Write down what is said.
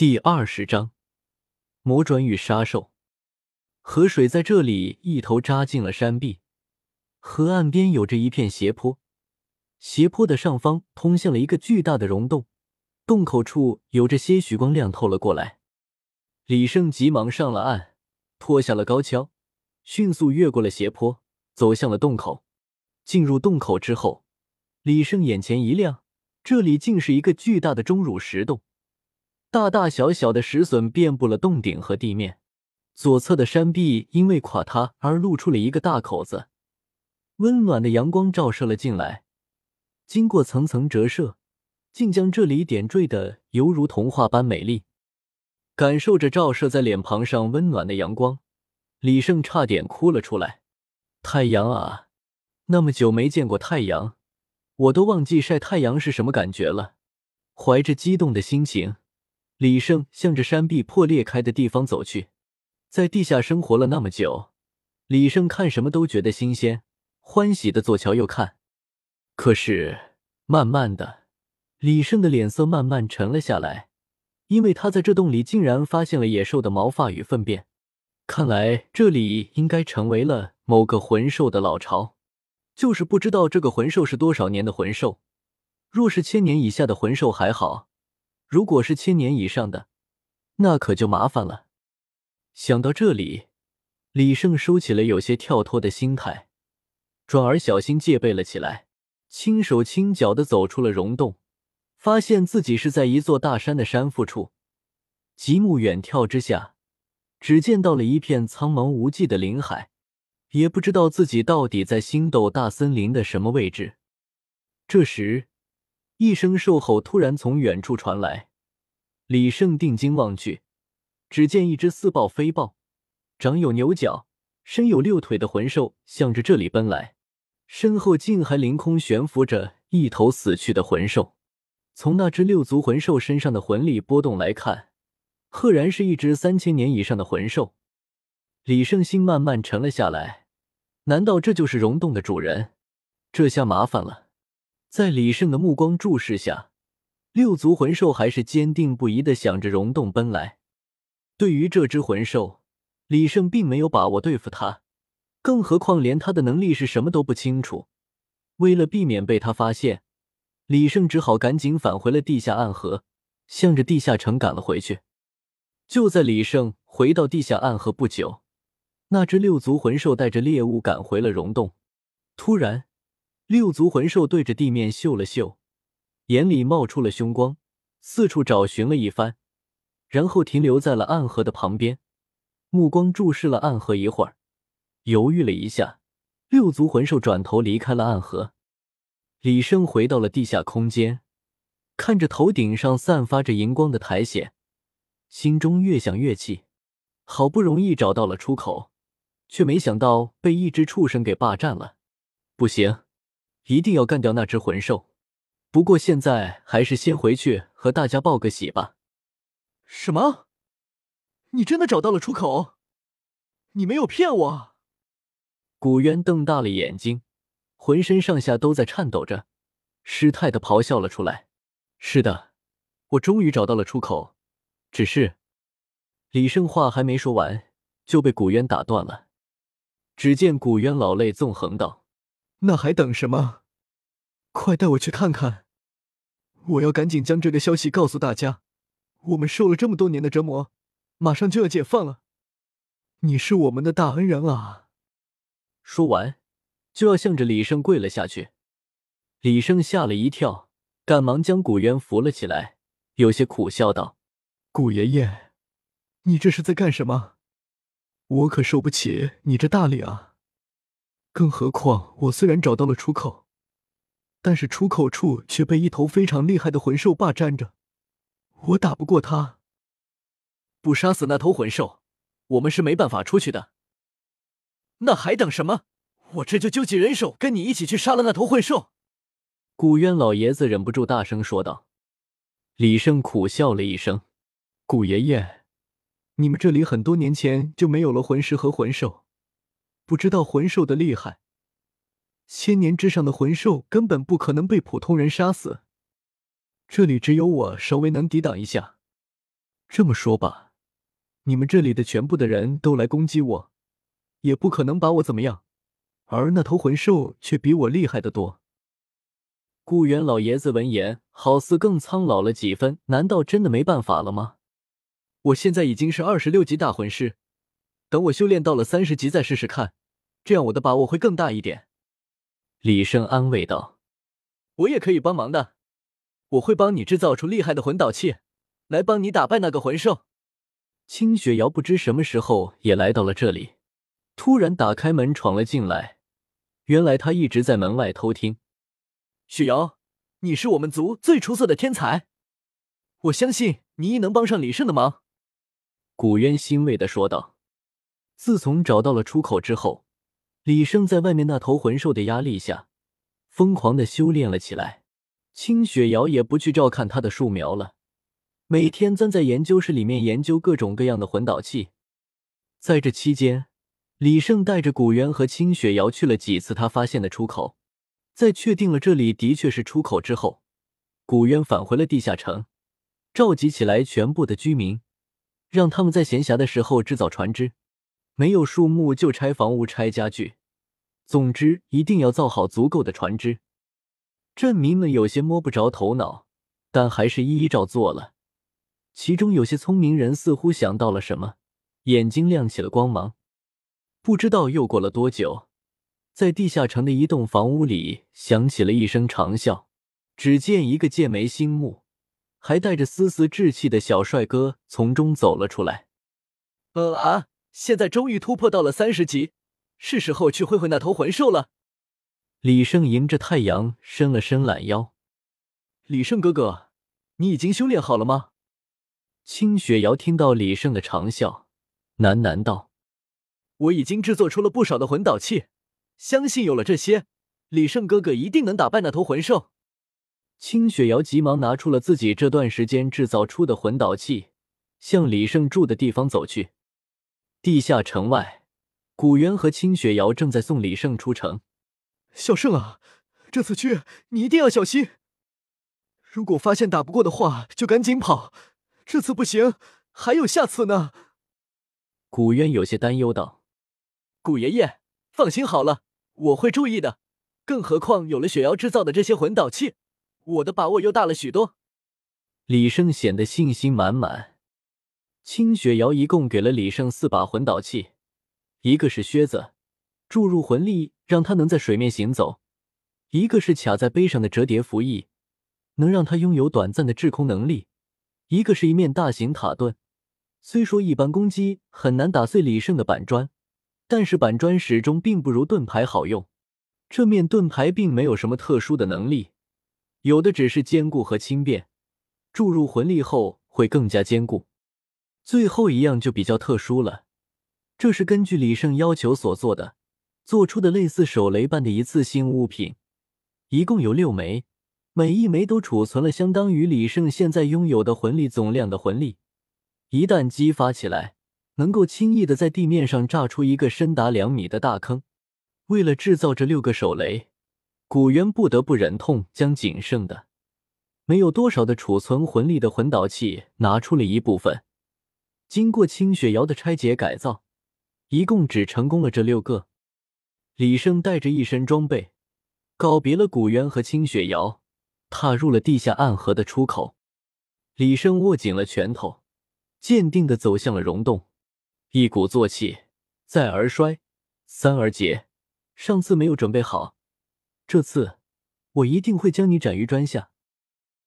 第二十章魔转与杀兽。河水在这里一头扎进了山壁，河岸边有着一片斜坡，斜坡的上方通向了一个巨大的溶洞，洞口处有着些许光亮透了过来。李胜急忙上了岸，脱下了高跷，迅速越过了斜坡，走向了洞口。进入洞口之后，李胜眼前一亮，这里竟是一个巨大的钟乳石洞。大大小小的石笋遍布了洞顶和地面，左侧的山壁因为垮塌而露出了一个大口子，温暖的阳光照射了进来，经过层层折射，竟将这里点缀的犹如童话般美丽。感受着照射在脸庞上温暖的阳光，李胜差点哭了出来。太阳啊，那么久没见过太阳，我都忘记晒太阳是什么感觉了。怀着激动的心情。李胜向着山壁破裂开的地方走去，在地下生活了那么久，李胜看什么都觉得新鲜，欢喜的左瞧右看。可是慢慢的，李胜的脸色慢慢沉了下来，因为他在这洞里竟然发现了野兽的毛发与粪便，看来这里应该成为了某个魂兽的老巢，就是不知道这个魂兽是多少年的魂兽。若是千年以下的魂兽还好。如果是千年以上的，那可就麻烦了。想到这里，李胜收起了有些跳脱的心态，转而小心戒备了起来，轻手轻脚的走出了溶洞，发现自己是在一座大山的山腹处。极目远眺之下，只见到了一片苍茫无际的林海，也不知道自己到底在星斗大森林的什么位置。这时。一声兽吼突然从远处传来，李胜定睛望去，只见一只似豹非豹、长有牛角、身有六腿的魂兽向着这里奔来，身后竟还凌空悬浮着一头死去的魂兽。从那只六足魂兽身上的魂力波动来看，赫然是一只三千年以上的魂兽。李胜心慢慢沉了下来，难道这就是溶洞的主人？这下麻烦了。在李胜的目光注视下，六足魂兽还是坚定不移的向着溶洞奔来。对于这只魂兽，李胜并没有把握对付它，更何况连它的能力是什么都不清楚。为了避免被他发现，李胜只好赶紧返回了地下暗河，向着地下城赶了回去。就在李胜回到地下暗河不久，那只六足魂兽带着猎物赶回了溶洞，突然。六足魂兽对着地面嗅了嗅，眼里冒出了凶光，四处找寻了一番，然后停留在了暗河的旁边，目光注视了暗河一会儿，犹豫了一下，六足魂兽转头离开了暗河。李生回到了地下空间，看着头顶上散发着荧光的苔藓，心中越想越气，好不容易找到了出口，却没想到被一只畜生给霸占了，不行！一定要干掉那只魂兽，不过现在还是先回去和大家报个喜吧。什么？你真的找到了出口？你没有骗我？古渊瞪大了眼睛，浑身上下都在颤抖着，失态的咆哮了出来：“是的，我终于找到了出口。只是……”李胜话还没说完，就被古渊打断了。只见古渊老泪纵横道。那还等什么？快带我去看看！我要赶紧将这个消息告诉大家。我们受了这么多年的折磨，马上就要解放了。你是我们的大恩人啊！说完，就要向着李胜跪了下去。李胜吓了一跳，赶忙将古渊扶了起来，有些苦笑道：“古爷爷，你这是在干什么？我可受不起你这大礼啊！”更何况，我虽然找到了出口，但是出口处却被一头非常厉害的魂兽霸占着，我打不过他。不杀死那头魂兽，我们是没办法出去的。那还等什么？我这就纠集人手，跟你一起去杀了那头魂兽！古渊老爷子忍不住大声说道。李胜苦笑了一声：“古爷爷，你们这里很多年前就没有了魂石和魂兽。”不知道魂兽的厉害，千年之上的魂兽根本不可能被普通人杀死。这里只有我稍微能抵挡一下。这么说吧，你们这里的全部的人都来攻击我，也不可能把我怎么样。而那头魂兽却比我厉害的多。顾元老爷子闻言，好似更苍老了几分。难道真的没办法了吗？我现在已经是二十六级大魂师，等我修炼到了三十级再试试看，这样我的把握会更大一点。李胜安慰道：“我也可以帮忙的，我会帮你制造出厉害的魂导器，来帮你打败那个魂兽。”清雪瑶不知什么时候也来到了这里，突然打开门闯了进来。原来他一直在门外偷听。雪瑶，你是我们族最出色的天才，我相信你亦能帮上李胜的忙。”古渊欣慰的说道。自从找到了出口之后，李胜在外面那头魂兽的压力下，疯狂的修炼了起来。清雪瑶也不去照看他的树苗了，每天钻在研究室里面研究各种各样的魂导器。在这期间，李胜带着古渊和清雪瑶去了几次他发现的出口，在确定了这里的确是出口之后，古渊返回了地下城，召集起来全部的居民，让他们在闲暇的时候制造船只，没有树木就拆房屋、拆家具，总之一定要造好足够的船只。镇民们有些摸不着头脑，但还是一一照做了。其中有些聪明人似乎想到了什么，眼睛亮起了光芒。不知道又过了多久，在地下城的一栋房屋里响起了一声长啸。只见一个剑眉星目、还带着丝丝稚气的小帅哥从中走了出来。呃啊！现在终于突破到了三十级，是时候去会会那头魂兽了。李胜迎着太阳伸了伸懒腰。李胜哥哥，你已经修炼好了吗？清雪瑶听到李胜的长啸，喃喃道。我已经制作出了不少的魂导器，相信有了这些，李胜哥哥一定能打败那头魂兽。清雪瑶急忙拿出了自己这段时间制造出的魂导器，向李胜住的地方走去。地下城外，古元和清雪瑶正在送李胜出城。小胜啊，这次去你一定要小心，如果发现打不过的话，就赶紧跑。这次不行，还有下次呢。古渊有些担忧道。古爷爷，放心好了，我会注意的。更何况有了雪瑶制造的这些魂导器，我的把握又大了许多。李胜显得信心满满。清雪瑶一共给了李胜四把魂导器，一个是靴子，注入魂力让他能在水面行走；一个是卡在背上的折叠符翼，能让他拥有短暂的滞空能力；一个是一面大型塔盾，虽说一般攻击很难打碎李胜的板砖。但是板砖始终并不如盾牌好用，这面盾牌并没有什么特殊的能力，有的只是坚固和轻便，注入魂力后会更加坚固。最后一样就比较特殊了，这是根据李胜要求所做的，做出的类似手雷般的一次性物品，一共有六枚，每一枚都储存了相当于李胜现在拥有的魂力总量的魂力，一旦激发起来。能够轻易的在地面上炸出一个深达两米的大坑。为了制造这六个手雷，古猿不得不忍痛将仅剩的没有多少的储存魂力的魂导器拿出了一部分。经过清雪瑶的拆解改造，一共只成功了这六个。李胜带着一身装备，告别了古元和清雪瑶，踏入了地下暗河的出口。李胜握紧了拳头，坚定的走向了溶洞。一鼓作气，再而衰，三而竭。上次没有准备好，这次我一定会将你斩于砖下。